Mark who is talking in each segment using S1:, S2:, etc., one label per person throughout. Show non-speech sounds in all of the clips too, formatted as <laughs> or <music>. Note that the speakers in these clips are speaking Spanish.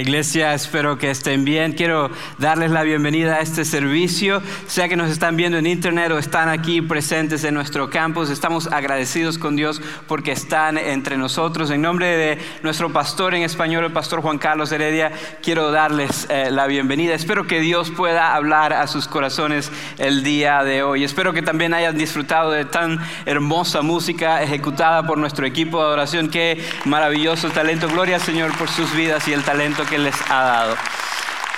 S1: Iglesia, espero que estén bien. Quiero darles la bienvenida a este servicio, sea que nos están viendo en internet o están aquí presentes en nuestro campus. Estamos agradecidos con Dios porque están entre nosotros. En nombre de nuestro pastor en español, el pastor Juan Carlos Heredia, quiero darles eh, la bienvenida. Espero que Dios pueda hablar a sus corazones el día de hoy. Espero que también hayan disfrutado de tan hermosa música ejecutada por nuestro equipo de adoración. Qué maravilloso talento. Gloria al Señor por sus vidas y el talento que les ha dado.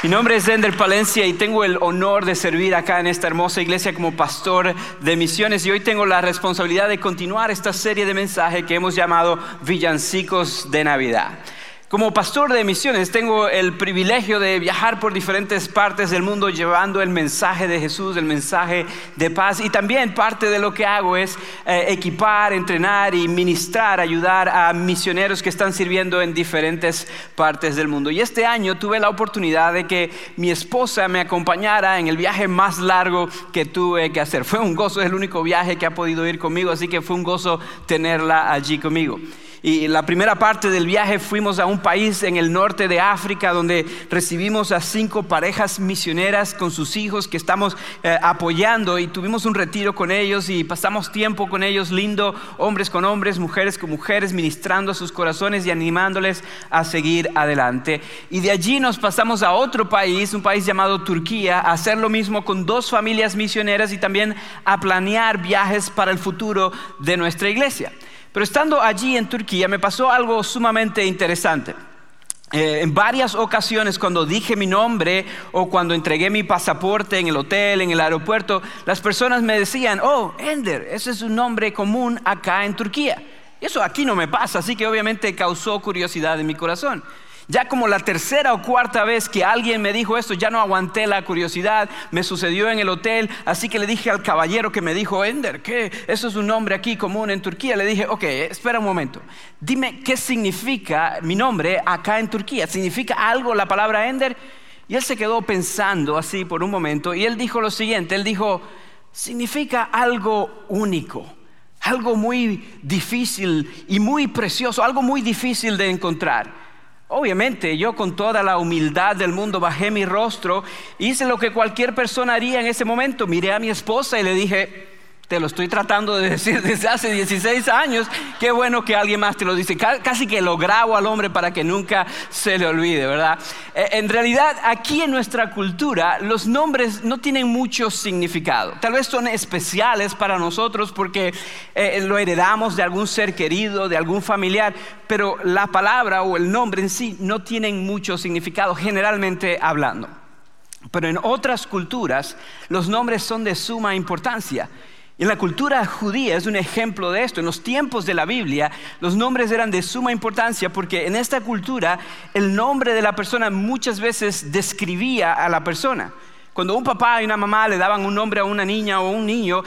S1: Mi nombre es Ender Palencia y tengo el honor de servir acá en esta hermosa iglesia como pastor de misiones y hoy tengo la responsabilidad de continuar esta serie de mensajes que hemos llamado Villancicos de Navidad. Como pastor de misiones tengo el privilegio de viajar por diferentes partes del mundo llevando el mensaje de Jesús, el mensaje de paz y también parte de lo que hago es eh, equipar, entrenar y ministrar, ayudar a misioneros que están sirviendo en diferentes partes del mundo. Y este año tuve la oportunidad de que mi esposa me acompañara en el viaje más largo que tuve que hacer. Fue un gozo, es el único viaje que ha podido ir conmigo, así que fue un gozo tenerla allí conmigo. Y la primera parte del viaje fuimos a un país en el norte de África donde recibimos a cinco parejas misioneras con sus hijos que estamos eh, apoyando y tuvimos un retiro con ellos y pasamos tiempo con ellos lindo, hombres con hombres, mujeres con mujeres, ministrando a sus corazones y animándoles a seguir adelante. Y de allí nos pasamos a otro país, un país llamado Turquía, a hacer lo mismo con dos familias misioneras y también a planear viajes para el futuro de nuestra iglesia. Pero estando allí en Turquía me pasó algo sumamente interesante. Eh, en varias ocasiones cuando dije mi nombre o cuando entregué mi pasaporte en el hotel, en el aeropuerto, las personas me decían, oh, Ender, ese es un nombre común acá en Turquía. Eso aquí no me pasa, así que obviamente causó curiosidad en mi corazón. Ya como la tercera o cuarta vez que alguien me dijo esto, ya no aguanté la curiosidad, me sucedió en el hotel, así que le dije al caballero que me dijo, Ender, ¿qué? Eso es un nombre aquí común en Turquía. Le dije, ok, espera un momento, dime qué significa mi nombre acá en Turquía. ¿Significa algo la palabra Ender? Y él se quedó pensando así por un momento y él dijo lo siguiente, él dijo, significa algo único, algo muy difícil y muy precioso, algo muy difícil de encontrar. Obviamente yo con toda la humildad del mundo bajé mi rostro, hice lo que cualquier persona haría en ese momento, miré a mi esposa y le dije, te lo estoy tratando de decir <laughs> desde hace 16 años. Qué bueno que alguien más te lo dice. Casi que lo grabo al hombre para que nunca se le olvide, ¿verdad? Eh, en realidad, aquí en nuestra cultura, los nombres no tienen mucho significado. Tal vez son especiales para nosotros porque eh, lo heredamos de algún ser querido, de algún familiar, pero la palabra o el nombre en sí no tienen mucho significado, generalmente hablando. Pero en otras culturas, los nombres son de suma importancia. En la cultura judía es un ejemplo de esto. En los tiempos de la Biblia, los nombres eran de suma importancia porque en esta cultura el nombre de la persona muchas veces describía a la persona. Cuando un papá y una mamá le daban un nombre a una niña o un niño,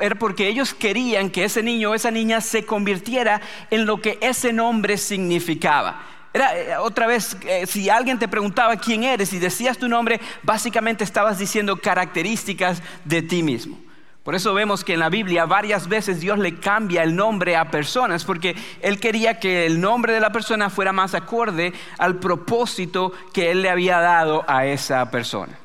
S1: era porque ellos querían que ese niño o esa niña se convirtiera en lo que ese nombre significaba. Era eh, otra vez, eh, si alguien te preguntaba quién eres y decías tu nombre, básicamente estabas diciendo características de ti mismo. Por eso vemos que en la Biblia varias veces Dios le cambia el nombre a personas, porque Él quería que el nombre de la persona fuera más acorde al propósito que Él le había dado a esa persona.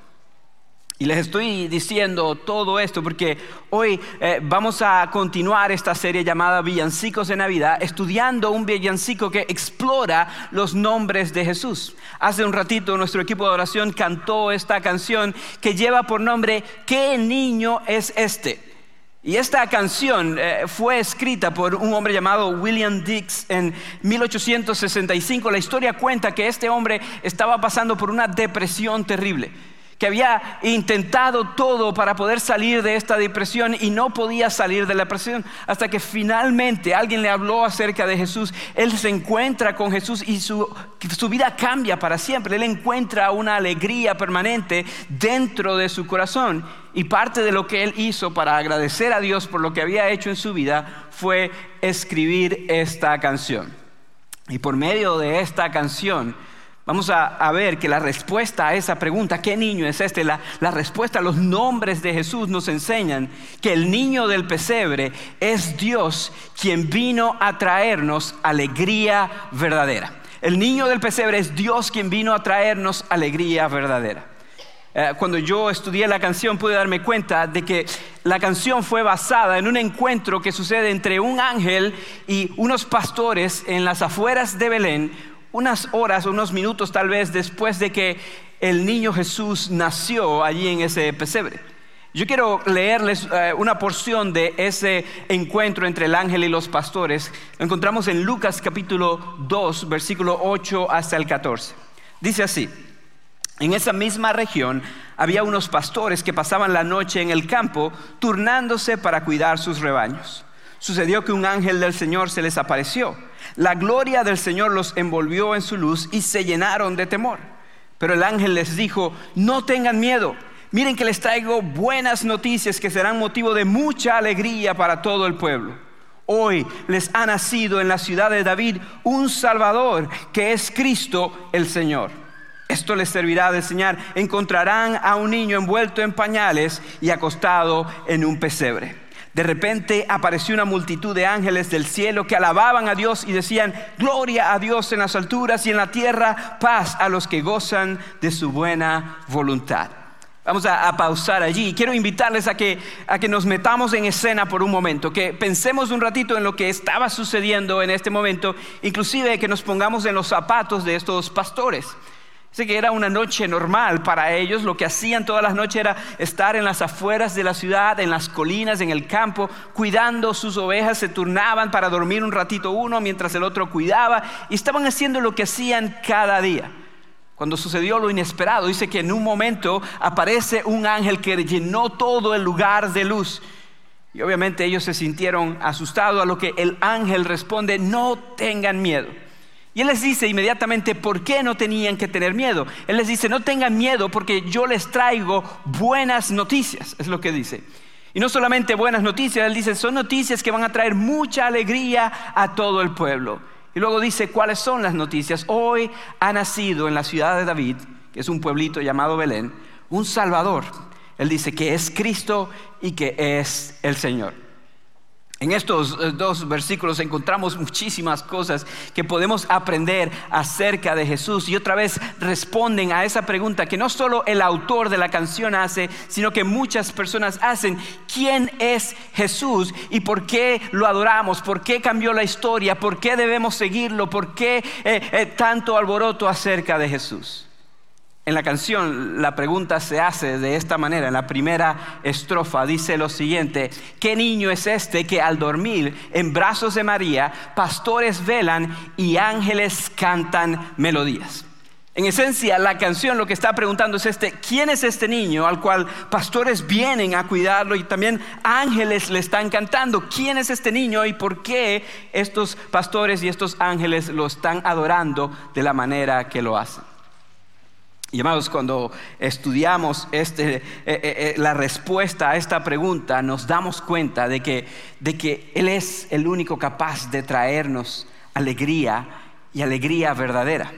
S1: Y les estoy diciendo todo esto porque hoy eh, vamos a continuar esta serie llamada Villancicos de Navidad, estudiando un villancico que explora los nombres de Jesús. Hace un ratito nuestro equipo de oración cantó esta canción que lleva por nombre ¿Qué niño es este? Y esta canción eh, fue escrita por un hombre llamado William Dix en 1865. La historia cuenta que este hombre estaba pasando por una depresión terrible que había intentado todo para poder salir de esta depresión y no podía salir de la depresión, hasta que finalmente alguien le habló acerca de Jesús, él se encuentra con Jesús y su, su vida cambia para siempre, él encuentra una alegría permanente dentro de su corazón y parte de lo que él hizo para agradecer a Dios por lo que había hecho en su vida fue escribir esta canción. Y por medio de esta canción, Vamos a, ver que la respuesta a esa pregunta, ¿qué niño es este? La, la respuesta a los nombres de Jesús nos enseñan que el niño del pesebre es Dios quien vino a traernos alegría verdadera. El niño del pesebre es Dios quien vino a traernos alegría verdadera. Eh, cuando yo estudié la canción pude darme cuenta de que la canción fue basada en un encuentro que sucede entre un ángel y unos pastores en las afueras de Belén, unas horas, unos minutos tal vez después de que el niño Jesús nació allí en ese pesebre. Yo quiero leerles eh, una porción de ese encuentro entre el ángel y los pastores. Lo encontramos en Lucas capítulo 2, versículo 8 hasta el 14. Dice así. En esa misma región había unos pastores que pasaban la noche en el campo turnándose para cuidar sus rebaños. Sucedió que un ángel del Señor se les apareció. La gloria del Señor los envolvió en su luz y se llenaron de temor. Pero el ángel les dijo, no tengan miedo. Miren que les traigo buenas noticias que serán motivo de mucha alegría para todo el pueblo. Hoy les ha nacido en la ciudad de David un Salvador que es Cristo el Señor. Esto les servirá de señal. Encontrarán a un niño envuelto en pañales y acostado en un pesebre. De repente apareció una multitud de ángeles del cielo que alababan a Dios y decían, gloria a Dios en las alturas y en la tierra, paz a los que gozan de su buena voluntad. Vamos a, pausar allí. Quiero invitarles a que, a que nos metamos en escena por un momento, que pensemos un ratito en lo que estaba sucediendo en este momento, inclusive que nos pongamos en los zapatos de estos pastores. Que era una noche normal para ellos. Lo que hacían todas las noches era estar en las afueras de la ciudad, en las colinas, en el campo, cuidando sus ovejas. Se turnaban para dormir un ratito uno mientras el otro cuidaba. Y estaban haciendo lo que hacían cada día. Cuando sucedió lo inesperado, dice que en un momento aparece un ángel que llenó todo el lugar de luz. Y obviamente ellos se sintieron asustados a lo que el ángel responde, no tengan miedo. Y él les dice inmediatamente por qué no tenían que tener miedo. Él les dice, no tengan miedo porque yo les traigo buenas noticias, es lo que dice. Y no solamente buenas noticias, él dice, son noticias que van a traer mucha alegría a todo el pueblo. Y luego dice, ¿cuáles son las noticias? Hoy ha nacido en la ciudad de David, que es un pueblito llamado Belén, un Salvador. Él dice que es Cristo y que es el Señor. En estos eh, dos versículos encontramos muchísimas cosas que podemos aprender acerca de Jesús y otra vez responden a esa pregunta que no solo el autor de la canción hace, sino que muchas personas hacen. ¿Quién es Jesús y por qué lo adoramos? ¿Por qué cambió la historia? ¿Por qué debemos seguirlo? ¿Por qué eh, eh, tanto alboroto acerca de Jesús? En la canción la pregunta se hace de esta manera. En la primera estrofa dice lo siguiente, ¿qué niño es este que al dormir en brazos de María, pastores velan y ángeles cantan melodías? En esencia, la canción lo que está preguntando es este, ¿quién es este niño al cual pastores vienen a cuidarlo y también ángeles le están cantando? ¿Quién es este niño y por qué estos pastores y estos ángeles lo están adorando de la manera que lo hacen? Y amados, cuando estudiamos este, eh, eh, eh, la respuesta a esta pregunta, nos damos cuenta de que, de que Él es el único capaz de traernos alegría y alegría verdadera.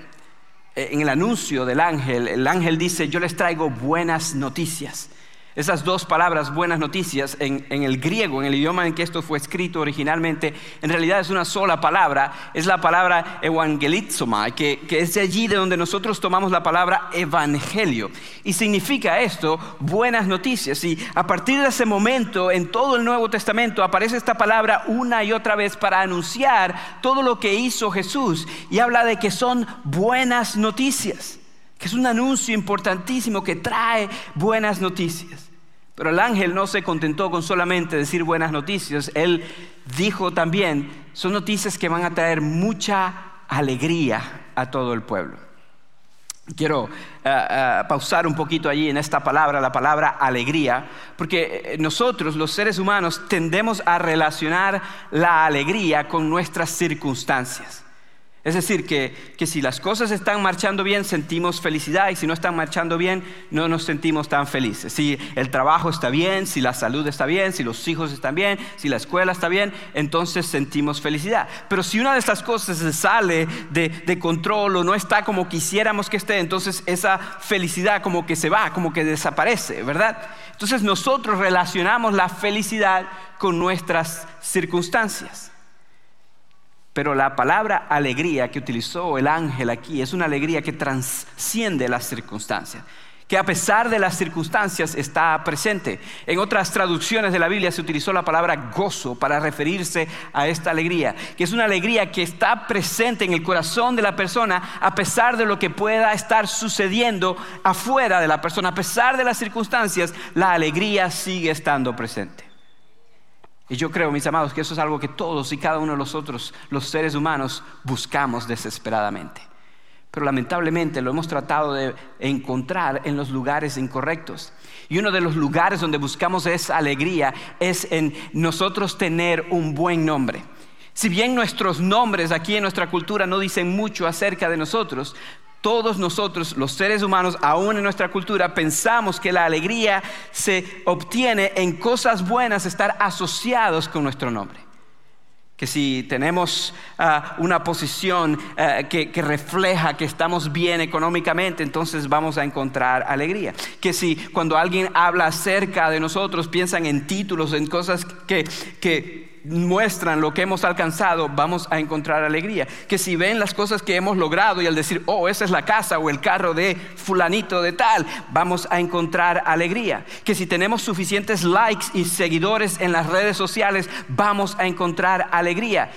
S1: En el anuncio del ángel, el ángel dice, yo les traigo buenas noticias. Esas dos palabras, buenas noticias, en, el griego, en el idioma en que esto fue escrito originalmente, en realidad es una sola palabra, es la palabra evangelizomai, que, que es de allí de donde nosotros tomamos la palabra evangelio. Y significa esto, buenas noticias. Y a partir de ese momento, en todo el Nuevo Testamento, aparece esta palabra una y otra vez para anunciar todo lo que hizo Jesús. Y habla de que son buenas noticias que es un anuncio importantísimo que trae buenas noticias. Pero el ángel no se contentó con solamente decir buenas noticias, él dijo también, son noticias que van a traer mucha alegría a todo el pueblo. Quiero eh, eh, pausar un poquito allí en esta palabra, la palabra alegría, porque eh, nosotros los seres humanos tendemos a relacionar la alegría con nuestras circunstancias. Es decir, que, si las cosas están marchando bien, sentimos felicidad y si no están marchando bien, no nos sentimos tan felices. Si el trabajo está bien, si la salud está bien, si los hijos están bien, si la escuela está bien, entonces sentimos felicidad. Pero si una de estas cosas se sale de, de control o no está como quisiéramos que esté, entonces esa felicidad como que se va, como que desaparece, ¿verdad? Entonces nosotros relacionamos la felicidad con nuestras circunstancias. Pero la palabra alegría que utilizó el ángel aquí es una alegría que trasciende las circunstancias que a pesar de las circunstancias está presente. En otras traducciones de la Biblia se utilizó la palabra gozo para referirse a esta alegría, que es una alegría que está presente en el corazón de la persona a pesar de lo que pueda estar sucediendo afuera de la persona, a pesar de las circunstancias, la alegría sigue estando presente. Y yo creo, mis amados, que eso es algo que todos y cada uno de nosotros, los seres humanos, buscamos desesperadamente pero lamentablemente lo hemos tratado de encontrar en los lugares incorrectos. Y uno de los lugares donde buscamos esa alegría es en nosotros tener un buen nombre. Si bien nuestros nombres aquí en nuestra cultura no dicen mucho acerca de nosotros, todos nosotros, los seres humanos, aún en nuestra cultura, pensamos que la alegría se obtiene en cosas buenas, estar asociados con nuestro nombre que si tenemos ah, una posición ah, que, refleja que estamos bien económicamente, entonces vamos a encontrar alegría. Que si cuando alguien habla acerca de nosotros, piensan en títulos, en cosas que, que muestran lo que hemos alcanzado, vamos a encontrar alegría. Que si ven las cosas que hemos logrado y al decir, oh, esa es la casa o el carro de fulanito de tal, vamos a encontrar alegría. Que si tenemos suficientes likes y seguidores en las redes sociales, vamos a encontrar alegría.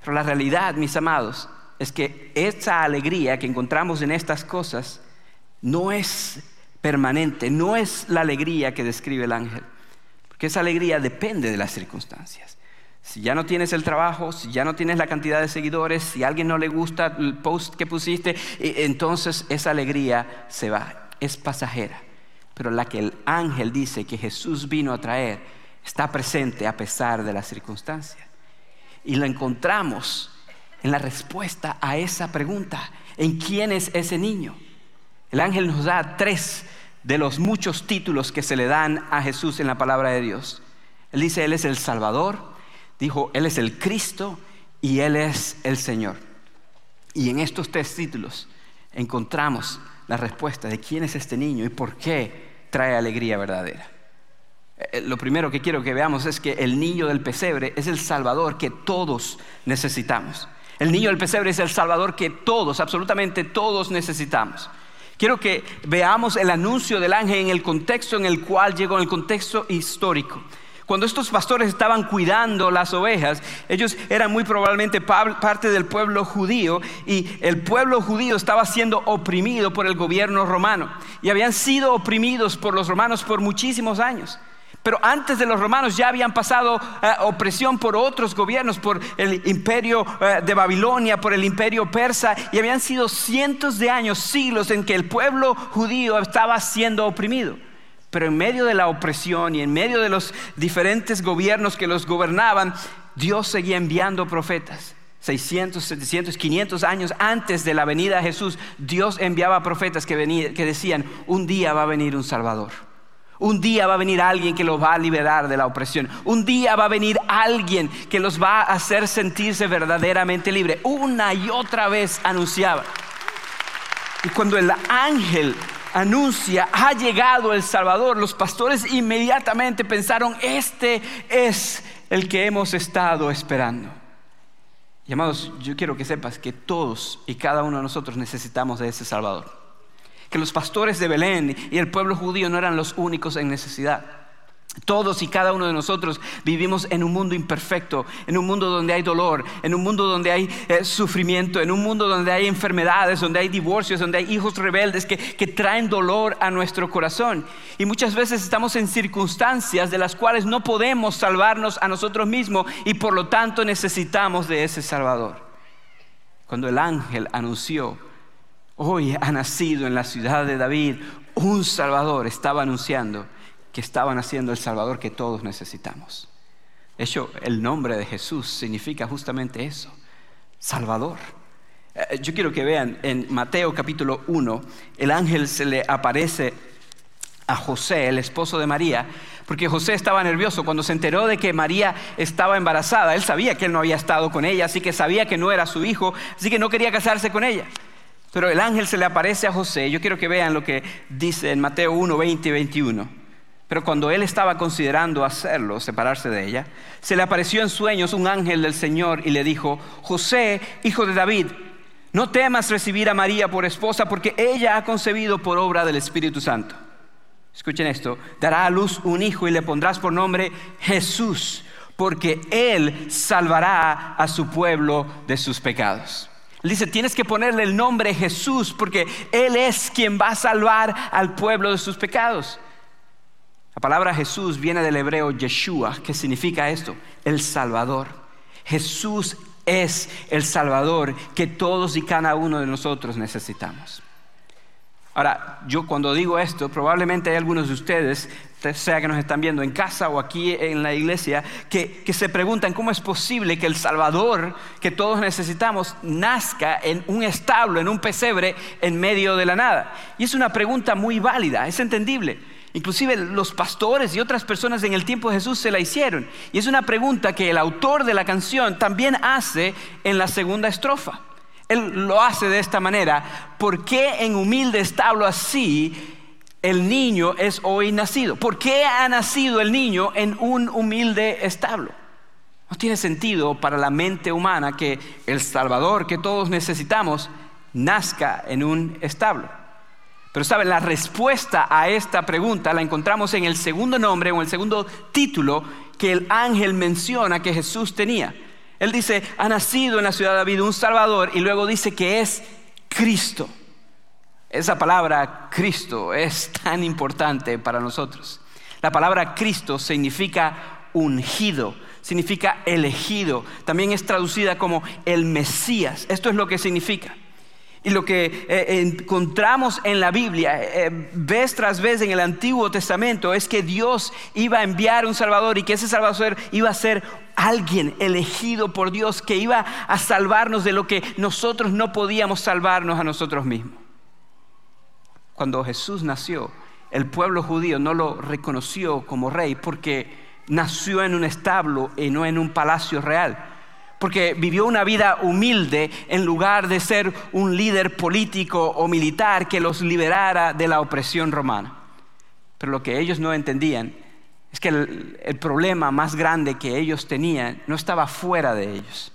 S1: Pero la realidad, mis amados, es que esa alegría que encontramos en estas cosas no es permanente, no es la alegría que describe el ángel. Porque esa alegría depende de las circunstancias. Si ya no tienes el trabajo, si ya no tienes la cantidad de seguidores, si a alguien no le gusta el post que pusiste, entonces esa alegría se va, es pasajera. Pero la que el ángel dice que Jesús vino a traer está presente a pesar de las circunstancias. Y la encontramos en la respuesta a esa pregunta, ¿en quién es ese niño? El ángel nos da tres de los muchos títulos que se le dan a Jesús en la palabra de Dios. Él dice, Él es el Salvador, dijo, Él es el Cristo y Él es el Señor. Y en estos tres títulos encontramos la respuesta de quién es este niño y por qué trae alegría verdadera. Eh, lo primero que quiero que veamos es que el niño del pesebre es el Salvador que todos necesitamos. El niño del pesebre es el Salvador que todos, absolutamente todos necesitamos. Quiero que veamos el anuncio del ángel en el contexto en el cual llegó, en el contexto histórico. Cuando estos pastores estaban cuidando las ovejas, ellos eran muy probablemente parte del pueblo judío y el pueblo judío estaba siendo oprimido por el gobierno romano y habían sido oprimidos por los romanos por muchísimos años. Pero antes de los romanos ya habían pasado eh, opresión por otros gobiernos, por el imperio eh, de Babilonia, por el imperio persa, y habían sido cientos de años, siglos en que el pueblo judío estaba siendo oprimido. Pero en medio de la opresión y en medio de los diferentes gobiernos que los gobernaban, Dios seguía enviando profetas. 600, 700, 500 años antes de la venida de Jesús, Dios enviaba profetas que, que decían, un día va a venir un Salvador. Un día va a venir alguien que los va a liberar de la opresión. Un día va a venir alguien que los va a hacer sentirse verdaderamente libre. Una y otra vez anunciaba. Y cuando el ángel anuncia, ha llegado el Salvador, los pastores inmediatamente pensaron, este es el que hemos estado esperando. Y amados, yo quiero que sepas que todos y cada uno de nosotros necesitamos de ese Salvador. Que los pastores de Belén y el pueblo judío no eran los únicos en necesidad. Todos y cada uno de nosotros vivimos en un mundo imperfecto, en un mundo donde hay dolor, en un mundo donde hay eh, sufrimiento, en un mundo donde hay enfermedades, donde hay divorcios, donde hay hijos rebeldes que, que traen dolor a nuestro corazón. Y muchas veces estamos en circunstancias de las cuales no podemos salvarnos a nosotros mismos y por lo tanto necesitamos de ese Salvador. Cuando el ángel anunció, hoy ha nacido en la ciudad de David un Salvador, estaba anunciando que estaban haciendo el Salvador que todos necesitamos. De hecho, el nombre de Jesús significa justamente eso, Salvador. Eh, yo quiero que vean en Mateo capítulo 1, el ángel se le aparece a José, el esposo de María, porque José estaba nervioso cuando se enteró de que María estaba embarazada. Él sabía que él no había estado con ella, así que sabía que no era su hijo, así que no quería casarse con ella. Pero el ángel se le aparece a José. Yo quiero que vean lo que dice en Mateo 1, 20 y 21. Pero cuando él estaba considerando hacerlo, separarse de ella, se le apareció en sueños un ángel del Señor y le dijo, José, hijo de David, no temas recibir a María por esposa porque ella ha concebido por obra del Espíritu Santo. Escuchen esto, dará a luz un hijo y le pondrás por nombre Jesús, porque él salvará a su pueblo de sus pecados. dice, tienes que ponerle el nombre Jesús porque Él es quien va a salvar al pueblo de sus pecados. La palabra Jesús viene del hebreo Yeshua, que significa esto, el Salvador. Jesús es el Salvador que todos y cada uno de nosotros necesitamos. Ahora, yo cuando digo esto, probablemente hay algunos de ustedes, sea que nos están viendo en casa o aquí en la iglesia, que, que, se preguntan cómo es posible que el Salvador que todos necesitamos nazca en un establo, en un pesebre, en medio de la nada. Y es una pregunta muy válida, es entendible. Inclusive los pastores y otras personas en el tiempo de Jesús se la hicieron. Y es una pregunta que el autor de la canción también hace en la segunda estrofa. Él lo hace de esta manera. ¿Por qué en humilde establo así el niño es hoy nacido? ¿Por qué ha nacido el niño en un humilde establo? No tiene sentido para la mente humana que el Salvador que todos necesitamos nazca en un establo. Pero saben, la respuesta a esta pregunta la encontramos en el segundo nombre o el segundo título que el ángel menciona que Jesús tenía. Él dice, ha nacido en la ciudad de David un Salvador y luego dice que es Cristo. Esa palabra Cristo es tan importante para nosotros. La palabra Cristo significa ungido, significa elegido. También es traducida como el Mesías. Esto es lo que significa. Y lo que eh, encontramos en la Biblia, eh, vez tras vez en el Antiguo Testamento, es que Dios iba a enviar un Salvador y que ese Salvador iba a ser alguien elegido por Dios que iba a salvarnos de lo que nosotros no podíamos salvarnos a nosotros mismos. Cuando Jesús nació, el pueblo judío no lo reconoció como rey porque nació en un establo y no en un palacio real porque vivió una vida humilde en lugar de ser un líder político o militar que los liberara de la opresión romana. Pero lo que ellos no entendían es que el, problema más grande que ellos tenían no estaba fuera de ellos.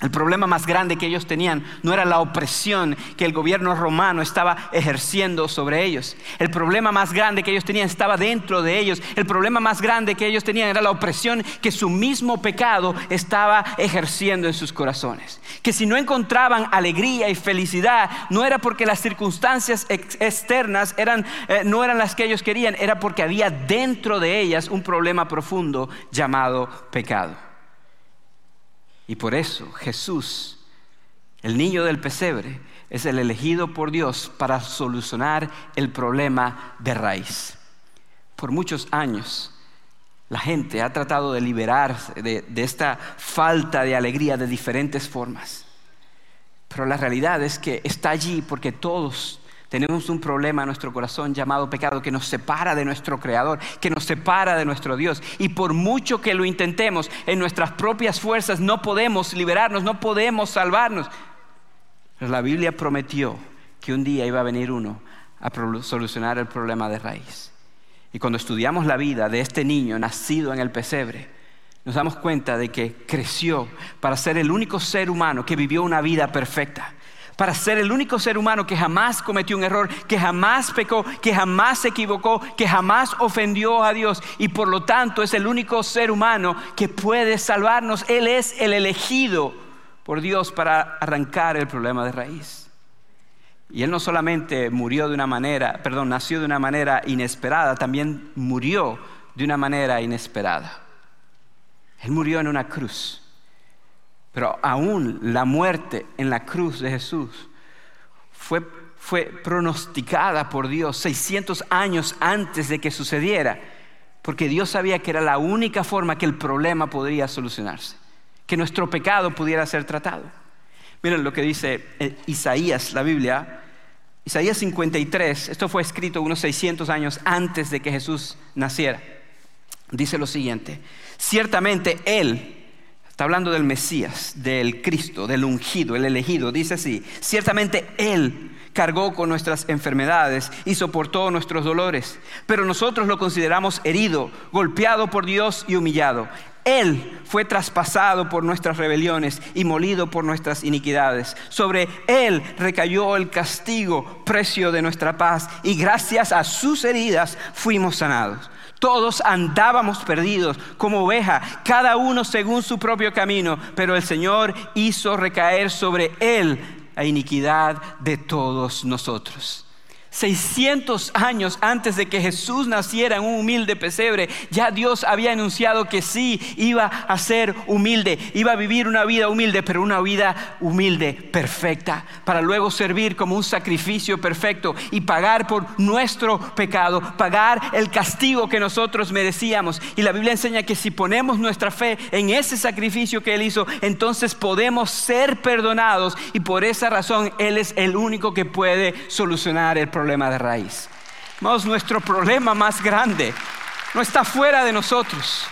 S1: El problema más grande que ellos tenían no era la opresión que el gobierno romano estaba ejerciendo sobre ellos. El problema más grande que ellos tenían estaba dentro de ellos. El problema más grande que ellos tenían era la opresión que su mismo pecado estaba ejerciendo en sus corazones. Que si no encontraban alegría y felicidad, no era porque las circunstancias externas eh, no eran las que ellos querían, era porque había dentro de ellas un problema profundo llamado pecado. Y por eso Jesús, el niño del pesebre, es el elegido por Dios para solucionar el problema de raíz. Por muchos años la gente ha tratado de liberarse de, esta falta de alegría de diferentes formas. Pero la realidad es que está allí porque todos tenemos un problema en nuestro corazón llamado pecado que nos separa de nuestro Creador, que nos separa de nuestro Dios. Y por mucho que lo intentemos, en nuestras propias fuerzas no podemos liberarnos, no podemos salvarnos. Pero la Biblia prometió que un día iba a venir uno a solucionar el problema de raíz. Y cuando estudiamos la vida de este niño nacido en el pesebre, nos damos cuenta de que creció para ser el único ser humano que vivió una vida perfecta para ser el único ser humano que jamás cometió un error, que jamás pecó, que jamás se equivocó, que jamás ofendió a Dios y por lo tanto es el único ser humano que puede salvarnos. Él es el elegido por Dios para arrancar el problema de raíz. Y él no solamente murió de una manera, perdón, nació de una manera inesperada, también murió de una manera inesperada. Él murió en una cruz. Pero aún la muerte en la cruz de Jesús fue, fue pronosticada por Dios 600 años antes de que sucediera, porque Dios sabía que era la única forma que el problema podría solucionarse, que nuestro pecado pudiera ser tratado. Miren lo que dice eh, Isaías, la Biblia. Isaías 53, esto fue escrito unos 600 años antes de que Jesús naciera. Dice lo siguiente, ciertamente Él, Está hablando del Mesías, del Cristo, del ungido, el elegido. Dice así, ciertamente Él cargó con nuestras enfermedades y soportó nuestros dolores. Pero nosotros lo consideramos herido, golpeado por Dios y humillado. Él fue traspasado por nuestras rebeliones y molido por nuestras iniquidades. Sobre Él recayó el castigo, precio de nuestra paz, y gracias a sus heridas fuimos sanados. Todos andábamos perdidos como oveja, cada uno según su propio camino, pero el Señor hizo recaer sobre Él la iniquidad de todos nosotros. 600 años antes de que Jesús naciera en un humilde pesebre, ya Dios había anunciado que sí iba a ser humilde, iba a vivir una vida humilde, pero una vida humilde, perfecta, para luego servir como un sacrificio perfecto y pagar por nuestro pecado, pagar el castigo que nosotros merecíamos. Y la Biblia enseña que si ponemos nuestra fe en ese sacrificio que Él hizo, entonces podemos ser perdonados y por esa razón Él es el único que puede solucionar el problema problema de raíz. nuestro problema más grande no está fuera de nosotros.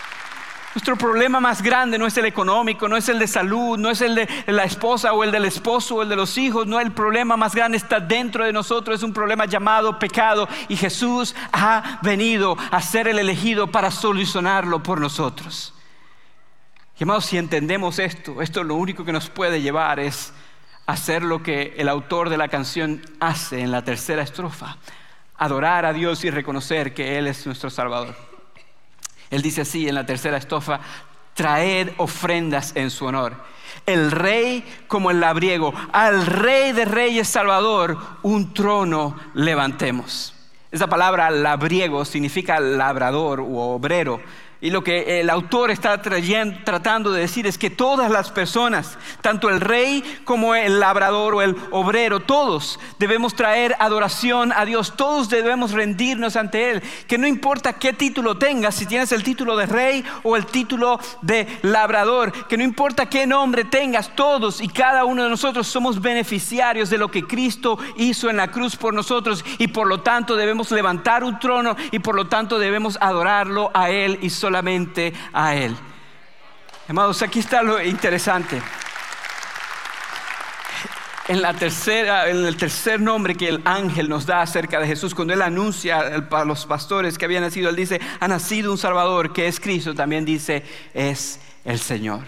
S1: Nuestro problema más grande no es el económico, no es el de salud, no es el de la esposa o el del esposo o el de los hijos, no, el problema más grande está dentro de nosotros, es un problema llamado pecado y Jesús ha venido a ser el elegido para solucionarlo por nosotros. Y amados, si entendemos esto, esto lo único que nos puede llevar es hacer lo que el autor de la canción hace en la tercera estrofa, adorar a Dios y reconocer que Él es nuestro Salvador. Él dice así en la tercera estrofa, traed ofrendas en su honor. El rey como el labriego, al rey de reyes Salvador, un trono levantemos. Esa palabra labriego significa labrador u obrero y lo que el autor está tratando de decir es que todas las personas, tanto el rey como el labrador o el obrero, todos debemos traer adoración a Dios, todos debemos rendirnos ante Él, que no importa qué título tengas, si tienes el título de rey o el título de labrador, que no importa qué nombre tengas, todos y cada uno de nosotros somos beneficiarios de lo que Cristo hizo en la cruz por nosotros y por lo tanto debemos levantar un trono y por lo tanto debemos adorarlo a Él y solamente a Él. Amados, aquí está lo interesante. En, la tercera, en el tercer nombre que el ángel nos da acerca de Jesús, cuando él anuncia a los pastores que había nacido, él dice, ha nacido un Salvador que es Cristo, también dice, es el Señor.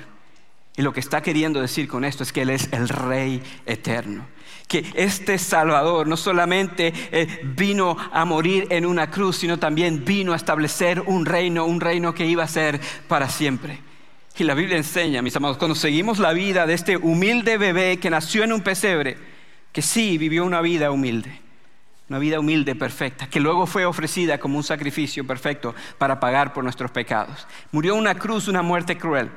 S1: Y lo que está queriendo decir con esto es que Él es el Rey eterno que este Salvador no solamente eh, vino a morir en una cruz, sino también vino a establecer un reino, un reino que iba a ser para siempre. Y la Biblia enseña, mis amados, cuando seguimos la vida de este humilde bebé que nació en un pesebre, que sí vivió una vida humilde, una vida humilde, perfecta, que luego fue ofrecida como un sacrificio perfecto para pagar por nuestros pecados. Murió una cruz, una muerte cruel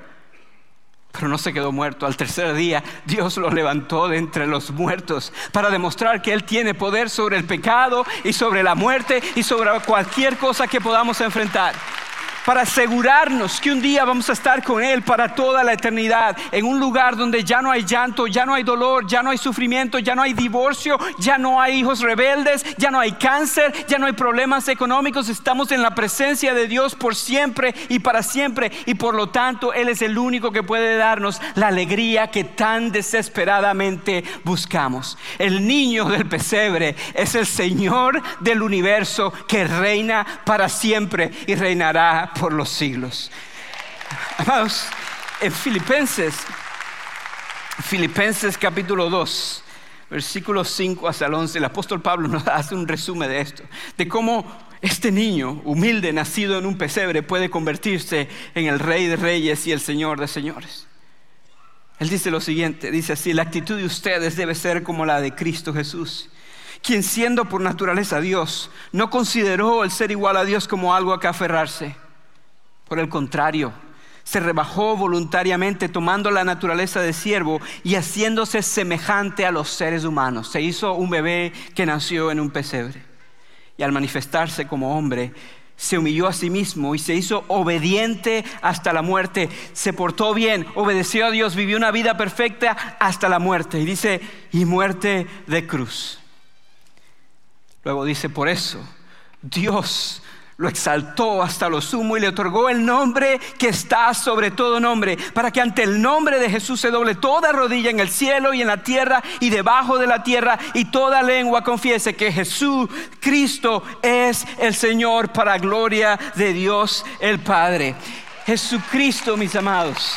S1: pero no se quedó muerto. Al tercer día Dios lo levantó de entre los muertos para demostrar que Él tiene poder sobre el pecado y sobre la muerte y sobre cualquier cosa que podamos enfrentar para asegurarnos que un día vamos a estar con Él para toda la eternidad, en un lugar donde ya no hay llanto, ya no hay dolor, ya no hay sufrimiento, ya no hay divorcio, ya no hay hijos rebeldes, ya no hay cáncer, ya no hay problemas económicos, estamos en la presencia de Dios por siempre y para siempre y por lo tanto Él es el único que puede darnos la alegría que tan desesperadamente buscamos. El niño del pesebre es el Señor del universo que reina para siempre y reinará por los siglos. Amados, en Filipenses, Filipenses capítulo 2, versículos 5 hasta el 11, el apóstol Pablo nos <laughs> hace un resumen de esto, de cómo este niño humilde, nacido en un pesebre, puede convertirse en el rey de reyes y el señor de señores. Él dice lo siguiente, dice así, la actitud de ustedes debe ser como la de Cristo Jesús quien siendo por naturaleza Dios, no consideró el ser igual a Dios como algo a que aferrarse. Por el contrario, se rebajó voluntariamente tomando la naturaleza de siervo y haciéndose semejante a los seres humanos. Se hizo un bebé que nació en un pesebre. Y al manifestarse como hombre, se humilló a sí mismo y se hizo obediente hasta la muerte. Se portó bien, obedeció a Dios, vivió una vida perfecta hasta la muerte. Y dice, y muerte de cruz. Luego dice, por eso Dios lo exaltó hasta lo sumo y le otorgó el nombre que está sobre todo nombre, para que ante el nombre de Jesús se doble toda rodilla en el cielo y en la tierra y debajo de la tierra y toda lengua confiese que Jesús Cristo es el Señor para gloria de Dios el Padre. Jesucristo, mis amados,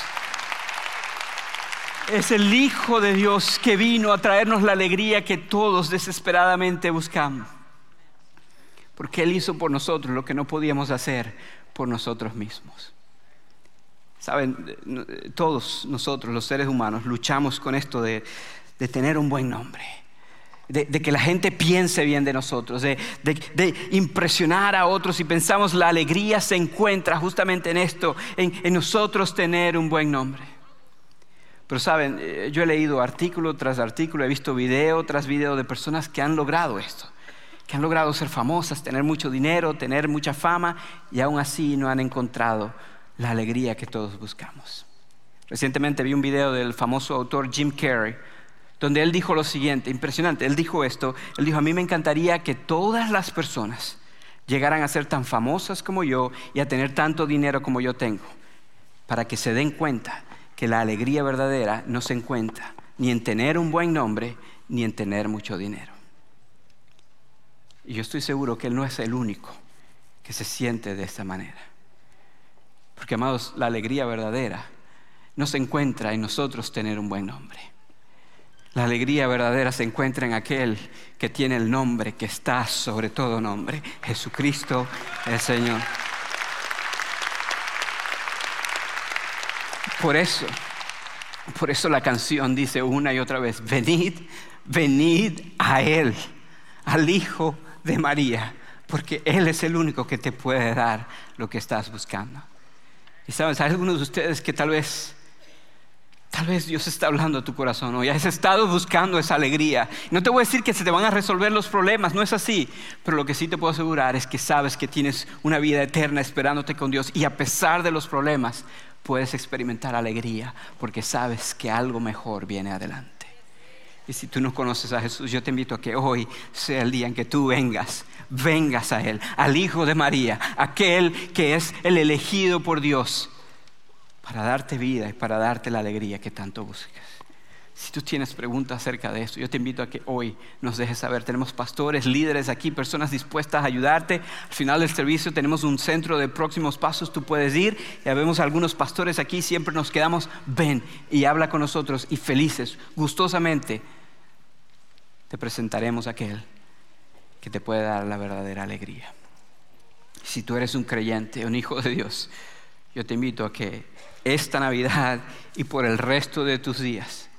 S1: es el Hijo de Dios que vino a traernos la alegría que todos desesperadamente buscamos porque Él hizo por nosotros lo que no podíamos hacer por nosotros mismos. Saben, todos nosotros, los seres humanos, luchamos con esto de, tener un buen nombre. De, que la gente piense bien de nosotros, de, impresionar a otros y pensamos la alegría se encuentra justamente en esto, en, en nosotros tener un buen nombre. Pero saben, eh, yo he leído artículo tras artículo, he visto video tras video de personas que han logrado esto que han logrado ser famosas, tener mucho dinero, tener mucha fama y aún así no han encontrado la alegría que todos buscamos. Recientemente vi un video del famoso autor Jim Carrey, donde él dijo lo siguiente, impresionante, él dijo esto, él dijo, a mí me encantaría que todas las personas llegaran a ser tan famosas como yo y a tener tanto dinero como yo tengo, para que se den cuenta que la alegría verdadera no se encuentra ni en tener un buen nombre, ni en tener mucho dinero. Y yo estoy seguro que Él no es el único que se siente de esta manera. Porque, amados, la alegría verdadera no se encuentra en nosotros tener un buen nombre. La alegría verdadera se encuentra en aquel que tiene el nombre que está sobre todo nombre, Jesucristo el Señor. Por eso, por eso la canción dice una y otra vez, venid, venid a Él, al Hijo de María, porque Él es el único que te puede dar lo que estás buscando. Y sabes, hay algunos de ustedes que tal vez, tal vez Dios está hablando a tu corazón ya has estado buscando esa alegría. No te voy a decir que se te van a resolver los problemas, no es así, pero lo que sí te puedo asegurar es que sabes que tienes una vida eterna esperándote con Dios y a pesar de los problemas puedes experimentar alegría porque sabes que algo mejor viene adelante. Y si tú no conoces a Jesús, yo te invito a que hoy sea el día en que tú vengas, vengas a Él, al Hijo de María, aquel que es el elegido por Dios para darte vida y para darte la alegría que tanto buscas. Si tú tienes preguntas acerca de esto, yo te invito a que hoy nos dejes saber. Tenemos pastores, líderes aquí, personas dispuestas a ayudarte. Al final del servicio tenemos un centro de próximos pasos, tú puedes ir. Ya vemos algunos pastores aquí, siempre nos quedamos, ven y habla con nosotros y felices, gustosamente te presentaremos a aquel que te puede dar la verdadera alegría. Si tú eres un creyente, un hijo de Dios, yo te invito a que esta Navidad y por el resto de tus días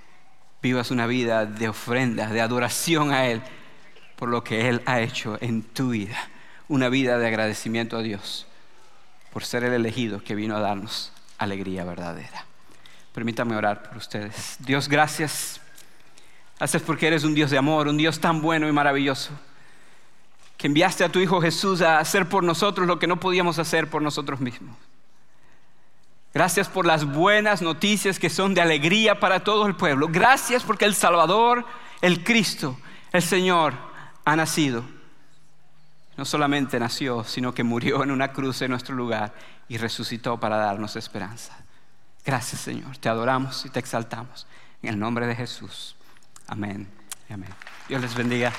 S1: vivas una vida de ofrenda, de adoración a Él por lo que Él ha hecho en tu vida. Una vida de agradecimiento a Dios por ser el elegido que vino a darnos alegría verdadera. Permítame orar por ustedes. Dios, gracias Haces porque eres un Dios de amor, un Dios tan bueno y maravilloso, que enviaste a tu Hijo Jesús a hacer por nosotros lo que no podíamos hacer por nosotros mismos. Gracias por las buenas noticias que son de alegría para todo el pueblo. Gracias porque el Salvador, el Cristo, el Señor, ha nacido. No solamente nació, sino que murió en una cruz en nuestro lugar y resucitó para darnos esperanza. Gracias Señor, te adoramos y te exaltamos. En el nombre de Jesús. Amén. Amén. Dios les bendiga.